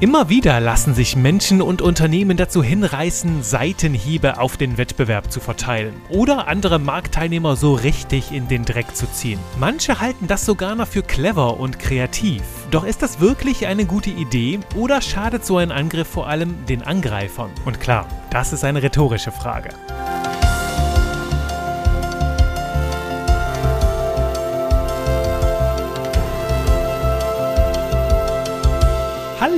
Immer wieder lassen sich Menschen und Unternehmen dazu hinreißen, Seitenhiebe auf den Wettbewerb zu verteilen oder andere Marktteilnehmer so richtig in den Dreck zu ziehen. Manche halten das sogar noch für clever und kreativ. Doch ist das wirklich eine gute Idee oder schadet so ein Angriff vor allem den Angreifern? Und klar, das ist eine rhetorische Frage.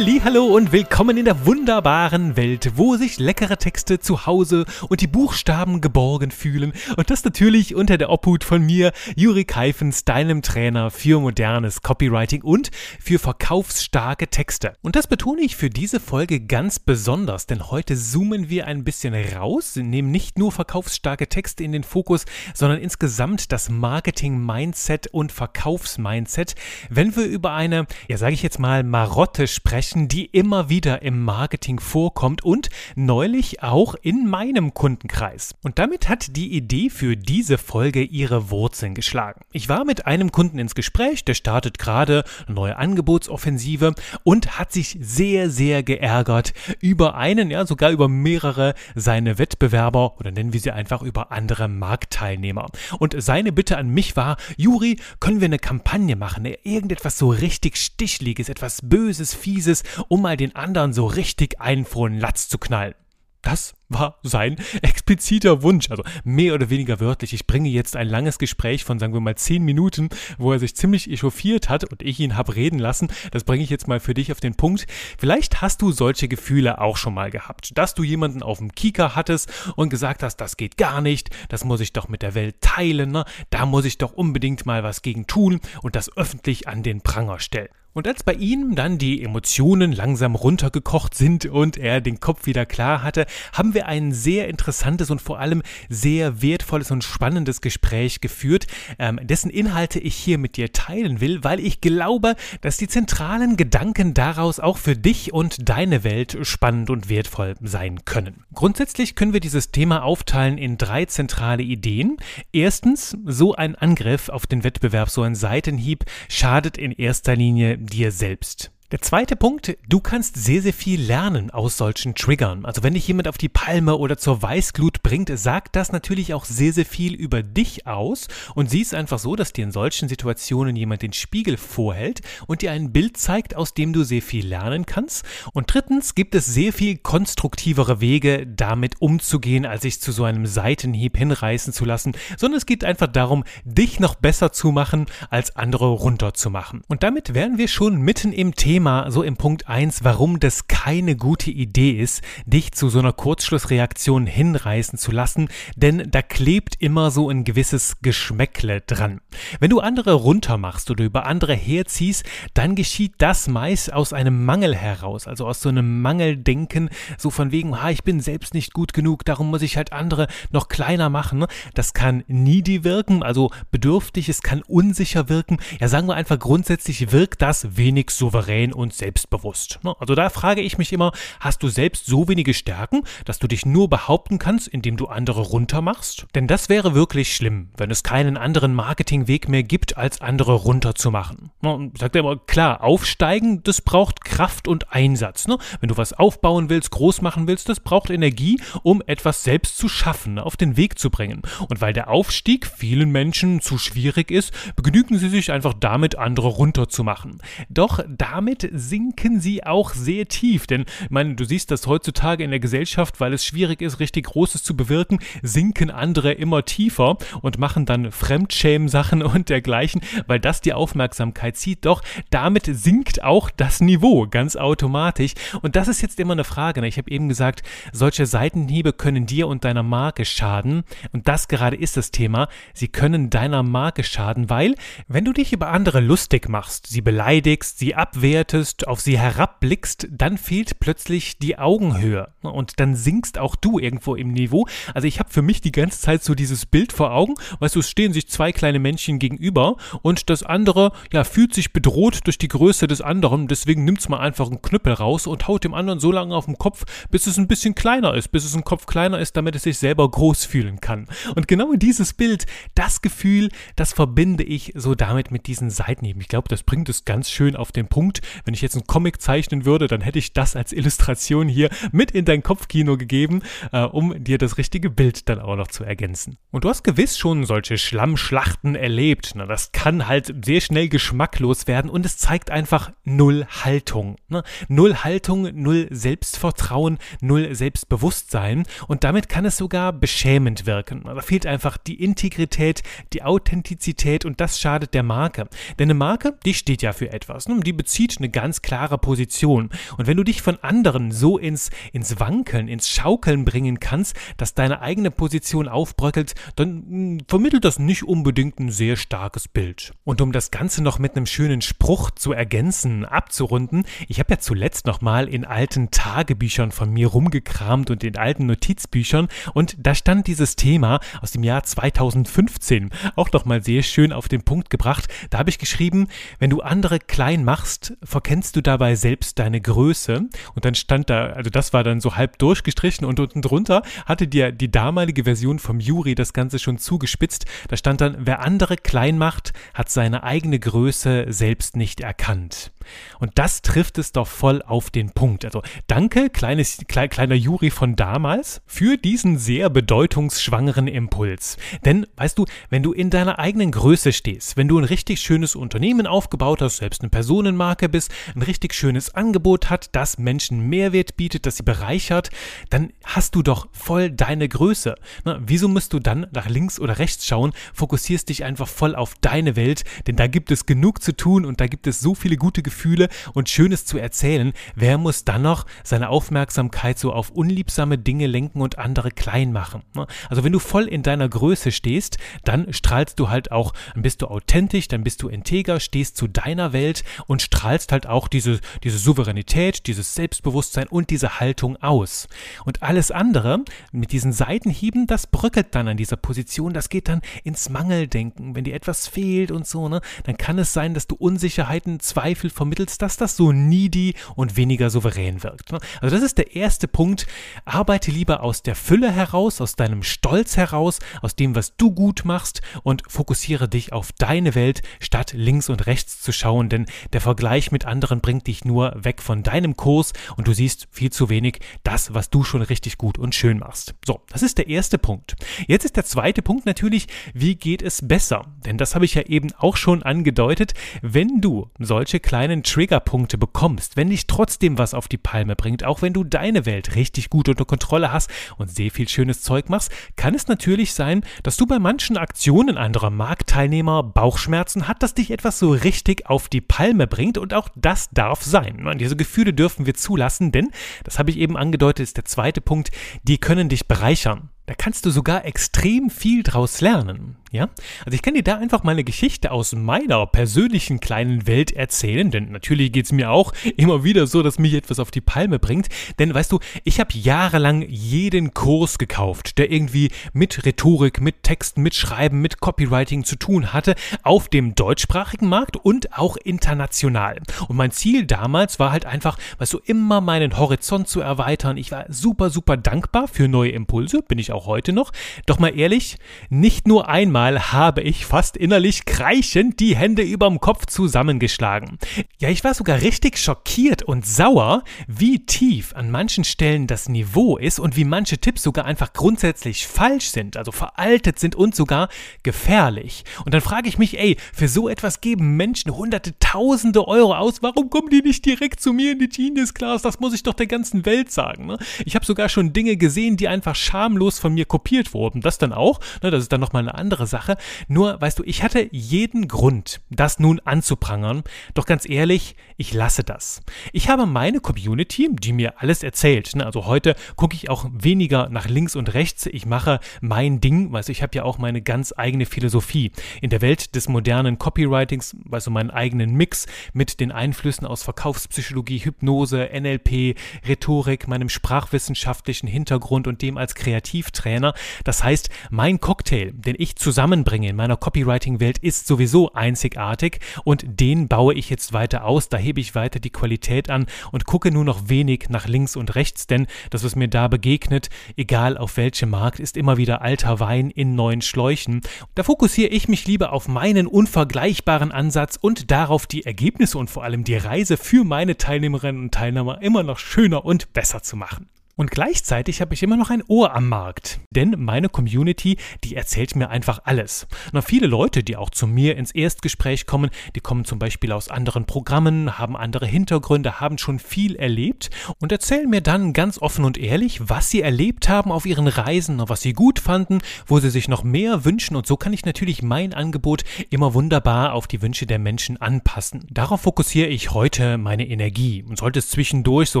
Hallo und willkommen in der wunderbaren Welt, wo sich leckere Texte zu Hause und die Buchstaben geborgen fühlen und das natürlich unter der Obhut von mir, Juri Keifens, deinem Trainer für modernes Copywriting und für verkaufsstarke Texte. Und das betone ich für diese Folge ganz besonders, denn heute zoomen wir ein bisschen raus, nehmen nicht nur verkaufsstarke Texte in den Fokus, sondern insgesamt das Marketing-Mindset und Verkaufs-Mindset, wenn wir über eine, ja sage ich jetzt mal, Marotte sprechen, sprechen, die immer wieder im Marketing vorkommt und neulich auch in meinem Kundenkreis. Und damit hat die Idee für diese Folge ihre Wurzeln geschlagen. Ich war mit einem Kunden ins Gespräch, der startet gerade eine neue Angebotsoffensive und hat sich sehr, sehr geärgert über einen, ja sogar über mehrere seine Wettbewerber oder nennen wir sie einfach über andere Marktteilnehmer. Und seine Bitte an mich war, Juri, können wir eine Kampagne machen, irgendetwas so richtig Stichliges, etwas Böses, Fieses, um mal den anderen so richtig einen den Latz zu knallen. Das war sein expliziter Wunsch, also mehr oder weniger wörtlich. Ich bringe jetzt ein langes Gespräch von, sagen wir mal, zehn Minuten, wo er sich ziemlich echauffiert hat und ich ihn habe reden lassen. Das bringe ich jetzt mal für dich auf den Punkt. Vielleicht hast du solche Gefühle auch schon mal gehabt, dass du jemanden auf dem Kieker hattest und gesagt hast, das geht gar nicht, das muss ich doch mit der Welt teilen, ne? da muss ich doch unbedingt mal was gegen tun und das öffentlich an den Pranger stellen. Und als bei ihm dann die Emotionen langsam runtergekocht sind und er den Kopf wieder klar hatte, haben wir ein sehr interessantes und vor allem sehr wertvolles und spannendes Gespräch geführt, ähm, dessen Inhalte ich hier mit dir teilen will, weil ich glaube, dass die zentralen Gedanken daraus auch für dich und deine Welt spannend und wertvoll sein können. Grundsätzlich können wir dieses Thema aufteilen in drei zentrale Ideen. Erstens, so ein Angriff auf den Wettbewerb, so ein Seitenhieb schadet in erster Linie dir selbst. Der zweite Punkt, du kannst sehr, sehr viel lernen aus solchen Triggern. Also wenn dich jemand auf die Palme oder zur Weißglut bringt, sagt das natürlich auch sehr, sehr viel über dich aus und siehst einfach so, dass dir in solchen Situationen jemand den Spiegel vorhält und dir ein Bild zeigt, aus dem du sehr viel lernen kannst. Und drittens gibt es sehr viel konstruktivere Wege, damit umzugehen, als sich zu so einem Seitenhieb hinreißen zu lassen, sondern es geht einfach darum, dich noch besser zu machen, als andere runterzumachen. Und damit wären wir schon mitten im Thema Thema so im Punkt 1, warum das keine gute Idee ist, dich zu so einer Kurzschlussreaktion hinreißen zu lassen, denn da klebt immer so ein gewisses Geschmäckle dran. Wenn du andere runtermachst oder über andere herziehst, dann geschieht das meist aus einem Mangel heraus, also aus so einem Mangeldenken, so von wegen, ha, ich bin selbst nicht gut genug, darum muss ich halt andere noch kleiner machen. Das kann needy wirken, also bedürftig, es kann unsicher wirken. Ja, sagen wir einfach grundsätzlich wirkt das wenig souverän souverän und selbstbewusst. Ne? Also da frage ich mich immer, hast du selbst so wenige Stärken, dass du dich nur behaupten kannst, indem du andere runtermachst? Denn das wäre wirklich schlimm, wenn es keinen anderen Marketingweg mehr gibt, als andere runterzumachen. Ne? Sagt er immer, klar, aufsteigen, das braucht Kraft und Einsatz. Ne? Wenn du was aufbauen willst, groß machen willst, das braucht Energie, um etwas selbst zu schaffen, auf den Weg zu bringen. Und weil der Aufstieg vielen Menschen zu schwierig ist, begnügen sie sich einfach damit, andere runterzumachen. Doch damit damit sinken sie auch sehr tief. Denn, ich meine, du siehst das heutzutage in der Gesellschaft, weil es schwierig ist, richtig Großes zu bewirken, sinken andere immer tiefer und machen dann Fremdschämen-Sachen und dergleichen, weil das die Aufmerksamkeit zieht. Doch damit sinkt auch das Niveau ganz automatisch. Und das ist jetzt immer eine Frage. Ne? Ich habe eben gesagt, solche Seitenhiebe können dir und deiner Marke schaden. Und das gerade ist das Thema. Sie können deiner Marke schaden, weil, wenn du dich über andere lustig machst, sie beleidigst, sie abwehrst, abwertest, auf sie herabblickst, dann fehlt plötzlich die Augenhöhe. Und dann sinkst auch du irgendwo im Niveau. Also ich habe für mich die ganze Zeit so dieses Bild vor Augen. Weißt du, es stehen sich zwei kleine Männchen gegenüber und das andere, ja, fühlt sich bedroht durch die Größe des anderen. Deswegen nimmt's mal einfach einen Knüppel raus und haut dem anderen so lange auf den Kopf, bis es ein bisschen kleiner ist, bis es ein Kopf kleiner ist, damit es sich selber groß fühlen kann. Und genau dieses Bild, das Gefühl, das verbinde ich so damit mit diesen Seitenheben. Ich glaube, das bringt es ganz schön auf den Punkt Wenn ich jetzt einen Comic zeichnen würde, dann hätte ich das als Illustration hier mit in dein Kopfkino gegeben, äh, um dir das richtige Bild dann auch noch zu ergänzen. Und du hast gewiss schon solche Schlammschlachten erlebt. Na, das kann halt sehr schnell geschmacklos werden und es zeigt einfach null Haltung. Ne? Null Haltung, null Selbstvertrauen, null Selbstbewusstsein und damit kann es sogar beschämend wirken. Da fehlt einfach die Integrität, die Authentizität und das schadet der Marke. Denn eine Marke, die steht ja für etwas. Ne? Die bezieht eine ganz klare Position. Und wenn du dich von anderen so ins, ins Wankeln, ins Schaukeln bringen kannst, dass deine eigene Position aufbröckelt, dann mh, hm, vermittelt das nicht unbedingt ein sehr starkes Bild. Und um das Ganze noch mit einem schönen Spruch zu ergänzen, abzurunden, ich habe ja zuletzt noch mal in alten Tagebüchern von mir rumgekramt und in alten Notizbüchern und da stand dieses Thema aus dem Jahr 2015 auch noch mal sehr schön auf den Punkt gebracht. Da habe ich geschrieben, wenn du andere klein machst, verkennst du dabei selbst deine Größe und dann stand da, also das war dann so halb durchgestrichen und unten drunter hatte dir die damalige Version vom Juri das Ganze schon zugespitzt. Da stand dann, wer andere klein macht, hat seine eigene Größe selbst nicht erkannt. Und das trifft es doch voll auf den Punkt. Also danke, kleines, kle kleiner Juri von damals, für diesen sehr bedeutungsschwangeren Impuls. Denn, weißt du, wenn du in deiner eigenen Größe stehst, wenn du ein richtig schönes Unternehmen aufgebaut hast, selbst eine Personenmarke bist, ein richtig schönes Angebot hat, das Menschen Mehrwert bietet, das sie bereichert, dann hast du doch voll deine Größe. Na, wieso musst du dann nach links oder rechts schauen, fokussierst dich einfach voll auf deine Welt, denn da gibt es genug zu tun und da gibt es so viele gute Gefühle und Schönes zu erzählen. Wer muss dann noch seine Aufmerksamkeit so auf unliebsame Dinge lenken und andere klein machen? Ne? Also wenn du voll in deiner Größe stehst, dann strahlst du halt auch, dann bist du authentisch, dann bist du integer, stehst zu deiner Welt und strahlst halt auch diese, diese Souveränität, dieses Selbstbewusstsein und diese Haltung aus. Und alles andere mit diesen Seitenhieben, das bröckelt dann an dieser Position, das geht dann ins Mangeldenken. Wenn dir etwas fehlt und so, ne, dann kann es sein, dass du Unsicherheiten, Zweifel vermittelst, dass das so needy und weniger souverän wirkt. Ne? Also das ist der erste Punkt. Arbeite lieber aus der Fülle heraus, aus deinem Stolz heraus, aus dem, was du gut machst und fokussiere dich auf deine Welt, statt links und rechts zu schauen, denn der Vergleich mit anderen bringt dich nur weg von deinem Kurs und du siehst viel zu wenig das, was du schon richtig gut und schön machst. So, das ist der erste Punkt. Jetzt ist der zweite Punkt natürlich, wie geht es besser? Denn das habe ich ja eben auch schon angedeutet. Wenn du solche kleinen Triggerpunkte bekommst, wenn dich trotzdem was auf die Palme bringt, auch wenn du deine Welt richtig gut unter Kontrolle hast und sehr viel schönes Zeug machst, kann es natürlich sein, dass du bei manchen Aktionen anderer Marktteilnehmer Bauchschmerzen hat, dass dich etwas so richtig auf die Palme bringt und auch das darf sein. Und diese Gefühle dürfen wir zulassen, denn, das habe ich eben angedeutet, ist der zweite Punkt, die können dich bereichern. Da kannst du sogar extrem viel draus lernen. Ja? Also ich kann dir da einfach mal eine Geschichte aus meiner persönlichen kleinen Welt erzählen, denn natürlich geht's mir auch immer wieder so, dass mich etwas auf die Palme bringt. Denn weißt du, ich habe jahrelang jeden Kurs gekauft, der irgendwie mit Rhetorik, mit Texten, mit Schreiben, mit Copywriting zu tun hatte, auf dem deutschsprachigen Markt und auch international. Und mein Ziel damals war halt einfach, weißt du, immer meinen Horizont zu erweitern. Ich war super, super dankbar für neue Impulse, bin ich auch heute noch. Doch mal ehrlich, nicht nur einmal Mal habe ich fast innerlich kreischend die Hände überm Kopf zusammengeschlagen. Ja, ich war sogar richtig schockiert und sauer, wie tief an manchen Stellen das Niveau ist und wie manche Tipps sogar einfach grundsätzlich falsch sind, also veraltet sind und sogar gefährlich. Und dann frage ich mich, ey, für so etwas geben Menschen hunderte, tausende Euro aus, warum kommen die nicht direkt zu mir in die Genius Class? Das muss ich doch der ganzen Welt sagen. Ne? Ich habe sogar schon Dinge gesehen, die einfach schamlos von mir kopiert wurden. Das dann auch, ne, das ist dann nochmal eine andere Sache. Nur, weißt du, ich hatte jeden Grund, das nun anzuprangern. Doch ganz ehrlich, ich lasse das. Ich habe meine Community, die mir alles erzählt. Ne? Also heute gucke ich auch weniger nach links und rechts. Ich mache mein Ding. Weißt du, ich habe ja auch meine ganz eigene Philosophie. In der Welt des modernen Copywritings, weißt du, meinen eigenen Mix mit den Einflüssen aus Verkaufspsychologie, Hypnose, NLP, Rhetorik, meinem sprachwissenschaftlichen Hintergrund und dem als Kreativtrainer Trainer. Das heißt, mein Cocktail, den ich zusammenbringe in meiner Copywriting-Welt, ist sowieso einzigartig und den baue ich jetzt weiter aus. Da hebe ich weiter die Qualität an und gucke nur noch wenig nach links und rechts, denn das, was mir da begegnet, egal auf welchem Markt, ist immer wieder alter Wein in neuen Schläuchen. Da fokussiere ich mich lieber auf meinen unvergleichbaren Ansatz und darauf, die Ergebnisse und vor allem die Reise für meine Teilnehmerinnen und Teilnehmer immer noch schöner und besser zu machen. Und gleichzeitig habe ich immer noch ein Ohr am Markt. Denn meine Community, die erzählt mir einfach alles. Na, viele Leute, die auch zu mir ins Erstgespräch kommen, die kommen zum Beispiel aus anderen Programmen, haben andere Hintergründe, haben schon viel erlebt und erzählen mir dann ganz offen und ehrlich, was sie erlebt haben auf ihren Reisen, was sie gut fanden, wo sie sich noch mehr wünschen. Und so kann ich natürlich mein Angebot immer wunderbar auf die Wünsche der Menschen anpassen. Darauf fokussiere ich heute meine Energie. Und sollte es zwischendurch so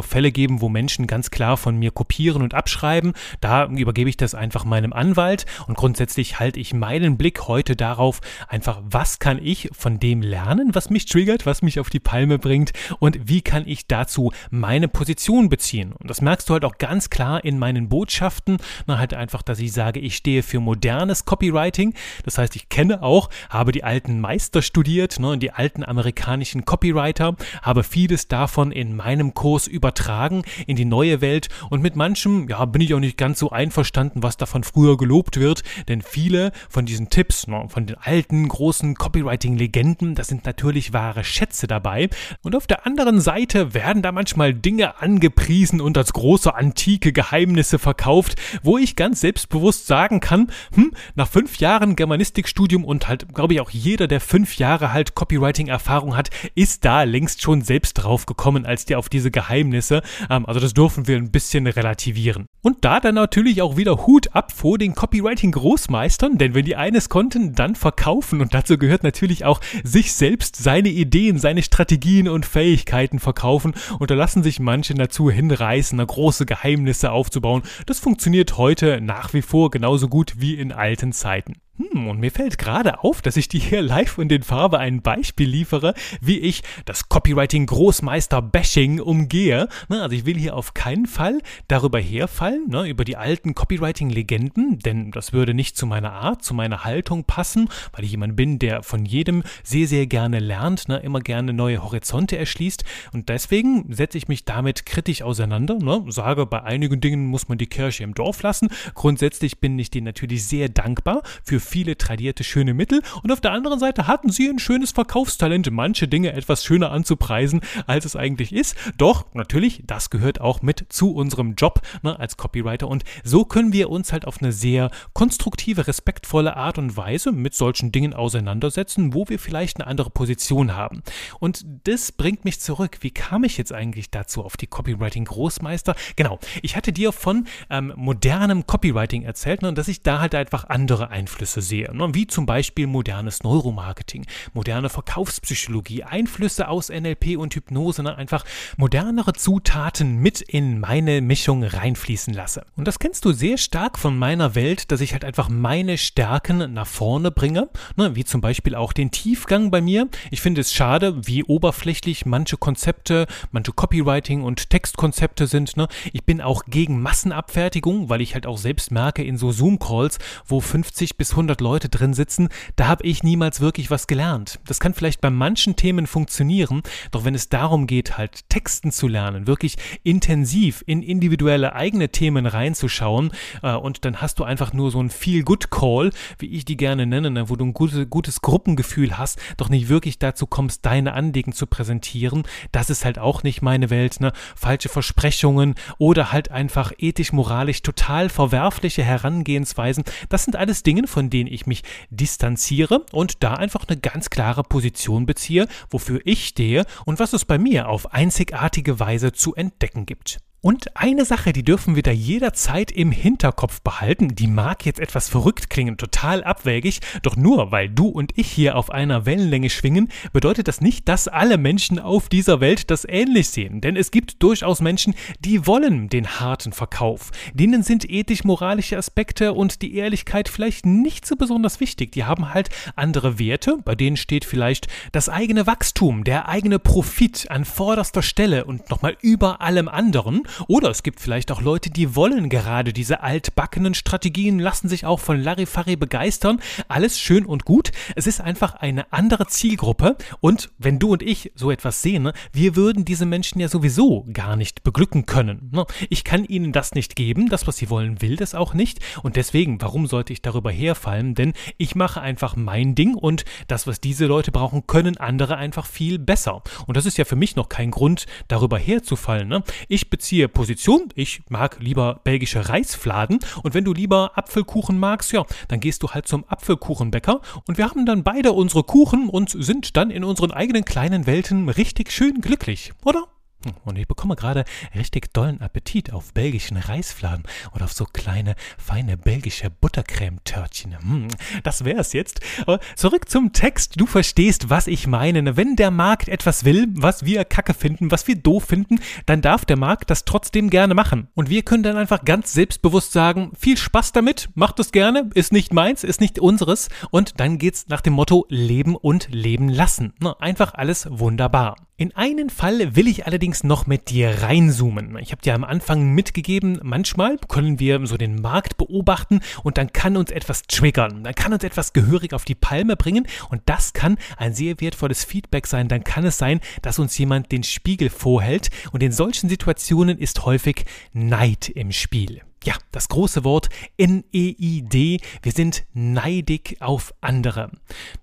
Fälle geben, wo Menschen ganz klar von mir mir kopieren und abschreiben. Da übergebe ich das einfach meinem Anwalt und grundsätzlich halte ich meinen Blick heute darauf, einfach was kann ich von dem lernen, was mich triggert, was mich auf die Palme bringt und wie kann ich dazu meine Position beziehen. Und das merkst du halt auch ganz klar in meinen Botschaften, na halt einfach, dass ich sage, ich stehe für modernes Copywriting. Das heißt, ich kenne auch, habe die alten Meister studiert, ne, die alten amerikanischen Copywriter, habe vieles davon in meinem Kurs übertragen in die neue Welt und mit manchem, ja, bin ich auch nicht ganz so einverstanden, was davon früher gelobt wird, denn viele von diesen Tipps, ne, von den alten, großen Copywriting-Legenden, da sind natürlich wahre Schätze dabei. Und auf der anderen Seite werden da manchmal Dinge angepriesen und als große antike Geheimnisse verkauft, wo ich ganz selbstbewusst sagen kann, hm, nach fünf Jahren Germanistikstudium und halt, glaube ich, auch jeder, der fünf Jahre halt Copywriting-Erfahrung hat, ist da längst schon selbst drauf gekommen, als der auf diese Geheimnisse. Ähm, also das dürfen wir ein bisschen relativieren. Und da dann natürlich auch wieder Hut ab vor den Copywriting-Großmeistern, denn wenn die eines konnten, dann verkaufen. Und dazu gehört natürlich auch sich selbst seine Ideen, seine Strategien und Fähigkeiten verkaufen. Und da lassen sich manche dazu hinreißen, große Geheimnisse aufzubauen. Das funktioniert heute nach wie vor genauso gut wie in alten Zeiten. Hm, und mir fällt gerade auf, dass ich dir hier live und in Farbe ein Beispiel liefere, wie ich das Copywriting-Großmeister-Bashing umgehe. Na, also ich will hier auf keinen Fall darüber herfallen, ne, über die alten Copywriting-Legenden, denn das würde nicht zu meiner Art, zu meiner Haltung passen, weil ich jemand bin, der von jedem sehr, sehr gerne lernt, ne, immer gerne neue Horizonte erschließt. Und deswegen setze ich mich damit kritisch auseinander, ne, sage, bei einigen Dingen muss man die Kirche im Dorf lassen. Grundsätzlich bin ich dir natürlich sehr dankbar für viele tradierte schöne Mittel und auf der anderen Seite hatten sie ein schönes Verkaufstalent, manche Dinge etwas schöner anzupreisen, als es eigentlich ist. Doch, natürlich, das gehört auch mit zu unserem Job ne, als Copywriter und so können wir uns halt auf eine sehr konstruktive, respektvolle Art und Weise mit solchen Dingen auseinandersetzen, wo wir vielleicht eine andere Position haben. Und das bringt mich zurück. Wie kam ich jetzt eigentlich dazu auf die Copywriting-Großmeister? Genau, ich hatte dir von ähm, modernem Copywriting erzählt ne, und dass ich da halt einfach andere Einflüsse Einflüsse sehe, wie zum Beispiel modernes Neuromarketing, moderne Verkaufspsychologie, Einflüsse aus NLP und Hypnose, ne? einfach modernere Zutaten mit in meine Mischung reinfließen lasse. Und das kennst du sehr stark von meiner Welt, dass ich halt einfach meine Stärken nach vorne bringe, ne? wie zum Beispiel auch den Tiefgang bei mir. Ich finde es schade, wie oberflächlich manche Konzepte, manche Copywriting und Textkonzepte sind. Ne? Ich bin auch gegen Massenabfertigung, weil ich halt auch selbst merke in so Zoom-Calls, wo 50 bis 100 100 Leute drin sitzen, da habe ich niemals wirklich was gelernt. Das kann vielleicht bei manchen Themen funktionieren, doch wenn es darum geht, halt Texten zu lernen, wirklich intensiv in individuelle eigene Themen reinzuschauen äh, und dann hast du einfach nur so ein Feel-Good-Call, wie ich die gerne nenne, ne, wo du ein gute, gutes Gruppengefühl hast, doch nicht wirklich dazu kommst, deine Anliegen zu präsentieren, das ist halt auch nicht meine Welt, ne? Falsche Versprechungen oder halt einfach ethisch-moralisch total verwerfliche Herangehensweisen, das sind alles Dinge, von denen denen ich mich distanziere und da einfach eine ganz klare Position beziehe, wofür ich stehe und was es bei mir auf einzigartige Weise zu entdecken gibt. Und eine Sache, die dürfen wir da jederzeit im Hinterkopf behalten, die mag jetzt etwas verrückt klingen, total abwägig, doch nur weil du und ich hier auf einer Wellenlänge schwingen, bedeutet das nicht, dass alle Menschen auf dieser Welt das ähnlich sehen. Denn es gibt durchaus Menschen, die wollen den harten Verkauf. Denen sind ethisch-moralische Aspekte und die Ehrlichkeit vielleicht nicht so besonders wichtig. Die haben halt andere Werte, bei denen steht vielleicht das eigene Wachstum, der eigene Profit an vorderster Stelle und nochmal über allem anderen. Oder es gibt vielleicht auch Leute, die wollen gerade diese altbackenen Strategien, lassen sich auch von Larifari begeistern. Alles schön und gut. Es ist einfach eine andere Zielgruppe. Und wenn du und ich so etwas sehen, ne, wir würden diese Menschen ja sowieso gar nicht beglücken können. Ne? Ich kann ihnen das nicht geben. Das, was sie wollen, will das auch nicht. Und deswegen, warum sollte ich darüber herfallen? Denn ich mache einfach mein Ding und das, was diese Leute brauchen, können andere einfach viel besser. Und das ist ja für mich noch kein Grund, darüber herzufallen. Ne? Ich beziehe Position. Ich mag lieber belgische Reisfladen. Und wenn du lieber Apfelkuchen magst, ja, dann gehst du halt zum Apfelkuchenbäcker. Und wir haben dann beide unsere Kuchen und sind dann in unseren eigenen kleinen Welten richtig schön glücklich, oder? Hm, und ich bekomme gerade richtig dollen Appetit auf belgischen Reisfladen oder auf so kleine, feine belgische Buttercremetörtchen. Hm, das wär's jetzt. Aber zurück zum Text. Du verstehst, was ich meine. Wenn der Markt etwas will, was wir kacke finden, was wir doof finden, dann darf der Markt das trotzdem gerne machen. Und wir können dann einfach ganz selbstbewusst sagen, viel Spaß damit, macht es gerne, ist nicht meins, ist nicht unseres. Und dann geht's nach dem Motto Leben und Leben lassen. Einfach alles wunderbar. In einen Fall will ich allerdings noch mit dir reinzoomen. Ich habe dir am Anfang mitgegeben, manchmal können wir so den Markt beobachten und dann kann uns etwas triggern. Dann kann uns etwas gehörig auf die Palme bringen und das kann ein sehr wertvolles Feedback sein. Dann kann es sein, dass uns jemand den Spiegel vorhält und in solchen Situationen ist häufig Neid im Spiel. Ja, das große Wort N-E-I-D. Wir sind neidig auf andere.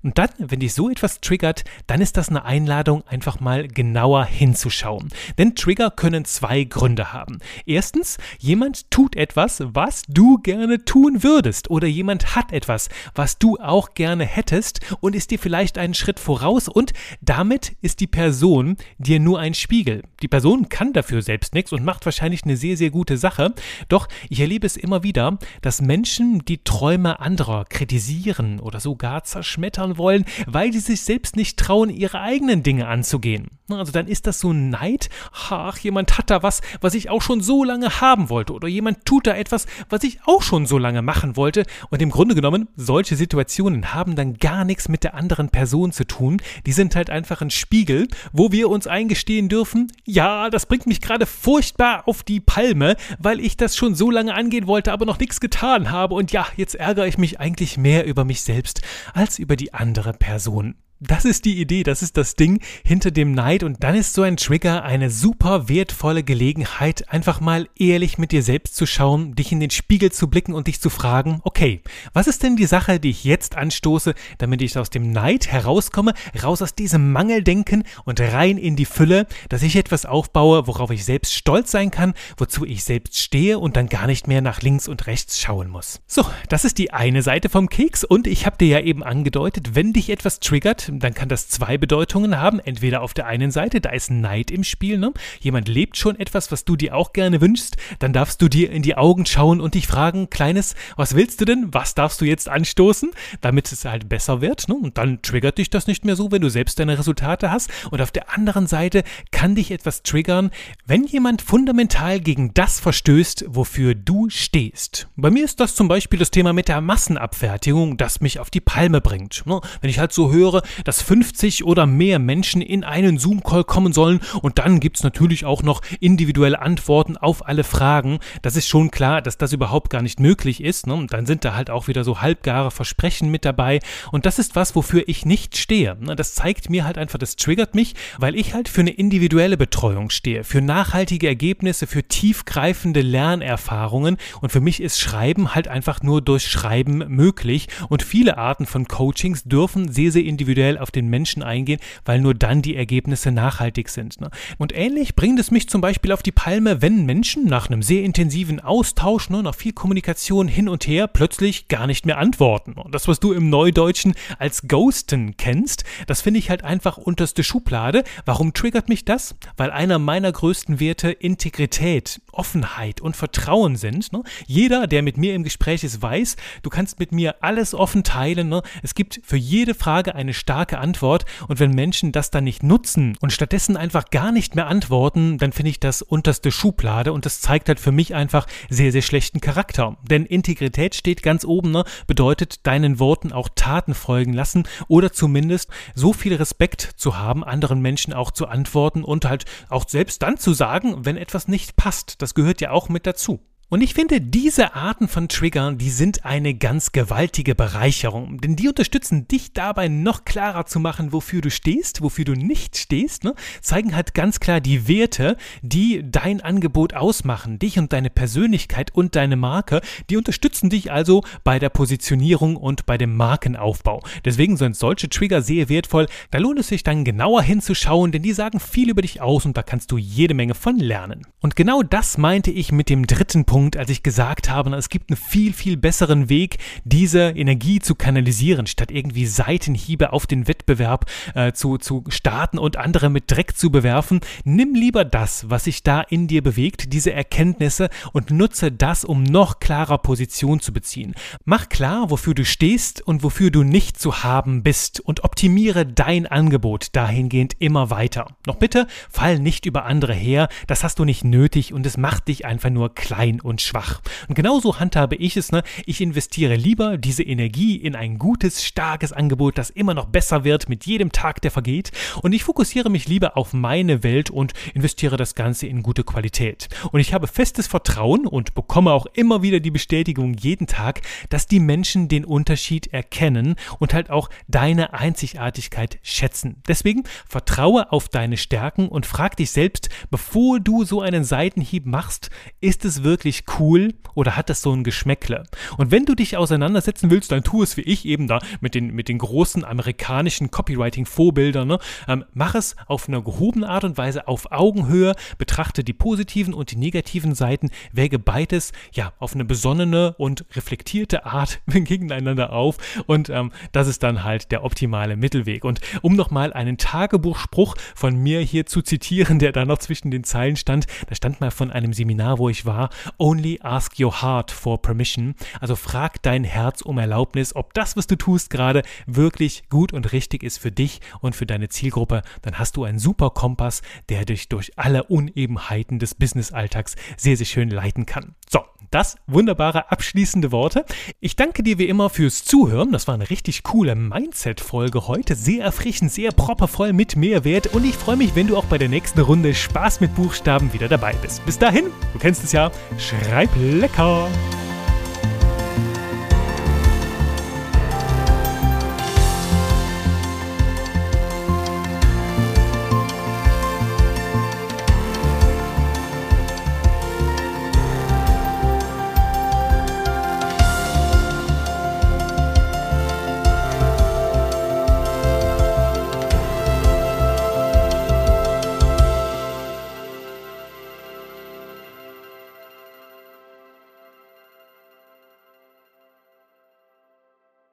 Und dann, wenn dich so etwas triggert, dann ist das eine Einladung, einfach mal genauer hinzuschauen. Denn Trigger können zwei Gründe haben. Erstens, jemand tut etwas, was du gerne tun würdest. Oder jemand hat etwas, was du auch gerne hättest und ist dir vielleicht einen Schritt voraus. Und damit ist die Person dir nur ein Spiegel. Die Person kann dafür selbst nichts und macht wahrscheinlich eine sehr, sehr gute Sache. Doch ich erlebe es immer wieder, dass Menschen die Träume anderer kritisieren oder sogar zerschmettern wollen, weil sie sich selbst nicht trauen, ihre eigenen Dinge anzugehen. Also dann ist das so Neid. Ach, jemand hat da was, was ich auch schon so lange haben wollte. Oder jemand tut da etwas, was ich auch schon so lange machen wollte. Und im Grunde genommen, solche Situationen haben dann gar nichts mit der anderen Person zu tun. Die sind halt einfach ein Spiegel, wo wir uns eingestehen dürfen, ja, das bringt mich gerade furchtbar auf die Palme, weil ich das schon so lange angehen wollte, aber noch nichts getan habe. Und ja, jetzt ärgere ich mich eigentlich mehr über mich selbst als über die andere Person. Das ist die Idee, das ist das Ding hinter dem Neid und dann ist so ein Trigger eine super wertvolle Gelegenheit, einfach mal ehrlich mit dir selbst zu schauen, dich in den Spiegel zu blicken und dich zu fragen, okay, was ist denn die Sache, die ich jetzt anstoße, damit ich aus dem Neid herauskomme, raus aus diesem Mangeldenken und rein in die Fülle, dass ich etwas aufbaue, worauf ich selbst stolz sein kann, wozu ich selbst stehe und dann gar nicht mehr nach links und rechts schauen muss. So, das ist die eine Seite vom Keks und ich habe dir ja eben angedeutet, wenn dich etwas triggert, dann kann das zwei Bedeutungen haben. Entweder auf der einen Seite, da ist Neid im Spiel, ne? Jemand lebt schon etwas, was du dir auch gerne wünschst, dann darfst du dir in die Augen schauen und dich fragen, Kleines, was willst du denn? Was darfst du jetzt anstoßen, damit es halt besser wird? Ne? Und dann triggert dich das nicht mehr so, wenn du selbst deine Resultate hast. Und auf der anderen Seite kann dich etwas triggern, wenn jemand fundamental gegen das verstößt, wofür du stehst. Bei mir ist das zum Beispiel das Thema mit der Massenabfertigung, das mich auf die Palme bringt. Ne? Wenn ich halt so höre, dass 50 oder mehr Menschen in einen Zoom-Call kommen sollen und dann gibt es natürlich auch noch individuelle Antworten auf alle Fragen. Das ist schon klar, dass das überhaupt gar nicht möglich ist. Ne? Und dann sind da halt auch wieder so halbgare Versprechen mit dabei. Und das ist was, wofür ich nicht stehe. Ne? Das zeigt mir halt einfach, das triggert mich, weil ich halt für eine individuelle Betreuung stehe, für nachhaltige Ergebnisse, für tiefgreifende Lernerfahrungen. Und für mich ist Schreiben halt einfach nur durch Schreiben möglich. Und viele Arten von Coachings dürfen sehr, sehr individuell individuell auf den Menschen eingehen, weil nur dann die Ergebnisse nachhaltig sind. Ne? Und ähnlich bringt es mich zum Beispiel auf die Palme, wenn Menschen nach einem sehr intensiven Austausch, ne, nach viel Kommunikation hin und her, plötzlich gar nicht mehr antworten. Und das, was du im Neudeutschen als Ghosten kennst, das finde ich halt einfach unterste Schublade. Warum triggert mich das? Weil einer meiner größten Werte Integrität, Offenheit und Vertrauen sind. Ne? Jeder, der mit mir im Gespräch ist, weiß, du kannst mit mir alles offen teilen. Ne? Es gibt für jede Frage eine starke Antwort und wenn Menschen das dann nicht nutzen und stattdessen einfach gar nicht mehr antworten, dann finde ich das unterste Schublade und das zeigt halt für mich einfach sehr, sehr schlechten Charakter. Denn Integrität steht ganz oben, ne? bedeutet deinen Worten auch Taten folgen lassen oder zumindest so viel Respekt zu haben, anderen Menschen auch zu antworten und halt auch selbst dann zu sagen, wenn etwas nicht passt. Das gehört ja auch mit dazu. Und ich finde, diese Arten von Triggern, die sind eine ganz gewaltige Bereicherung, denn die unterstützen dich dabei noch klarer zu machen, wofür du stehst, wofür du nicht stehst, ne? zeigen halt ganz klar die Werte, die dein Angebot ausmachen, dich und deine Persönlichkeit und deine Marke, die unterstützen dich also bei der Positionierung und bei dem Markenaufbau. Deswegen sind solche Trigger sehr wertvoll, da lohnt es sich dann genauer hinzuschauen, denn die sagen viel über dich aus und da kannst du jede Menge von lernen. Und genau das meinte ich mit dem dritten Punkt, Punkt, als ich gesagt habe, es gibt einen viel, viel besseren Weg, diese Energie zu kanalisieren, statt irgendwie Seitenhiebe auf den Wettbewerb äh, zu, zu starten und andere mit Dreck zu bewerfen. Nimm lieber das, was sich da in dir bewegt, diese Erkenntnisse und nutze das, um noch klarer Position zu beziehen. Mach klar, wofür du stehst und wofür du nicht zu haben bist und optimiere dein Angebot dahingehend immer weiter. Noch bitte, fall nicht über andere her, das hast du nicht nötig und es macht dich einfach nur klein und schwach. Und genauso handhabe ich es. Ne? Ich investiere lieber diese Energie in ein gutes, starkes Angebot, das immer noch besser wird mit jedem Tag, der vergeht. Und ich fokussiere mich lieber auf meine Welt und investiere das Ganze in gute Qualität. Und ich habe festes Vertrauen und bekomme auch immer wieder die Bestätigung jeden Tag, dass die Menschen den Unterschied erkennen und halt auch deine Einzigartigkeit schätzen. Deswegen vertraue auf deine Stärken und frag dich selbst, bevor du so einen Seitenhieb machst, ist es wirklich wirklich cool oder hat das so ein Geschmäckle? Und wenn du dich auseinandersetzen willst, dann tu es wie ich eben da mit den, mit den großen amerikanischen Copywriting-Vorbildern. Ne? Ähm, mach es auf eine gehobene Art und Weise auf Augenhöhe, betrachte die positiven und die negativen Seiten, wäge beides ja auf eine besonnene und reflektierte Art gegeneinander auf und ähm, das ist dann halt der optimale Mittelweg. Und um nochmal einen Tagebuchspruch von mir hier zu zitieren, der da noch zwischen den Zeilen stand, da stand mal von einem Seminar, wo ich war, Only ask your heart for permission. Also frag dein Herz um Erlaubnis, ob das, was du tust gerade, wirklich gut und richtig ist für dich und für deine Zielgruppe. Dann hast du einen super Kompass, der dich durch alle Unebenheiten des Businessalltags sehr, sehr schön leiten kann. So, das wunderbare abschließende Worte. Ich danke dir wie immer fürs Zuhören. Das war eine richtig coole Mindset-Folge heute. Sehr erfrischend, sehr proppervoll mit Mehrwert. Und ich freue mich, wenn du auch bei der nächsten Runde Spaß mit Buchstaben wieder dabei bist. Bis dahin, du kennst es ja, schreib lecker!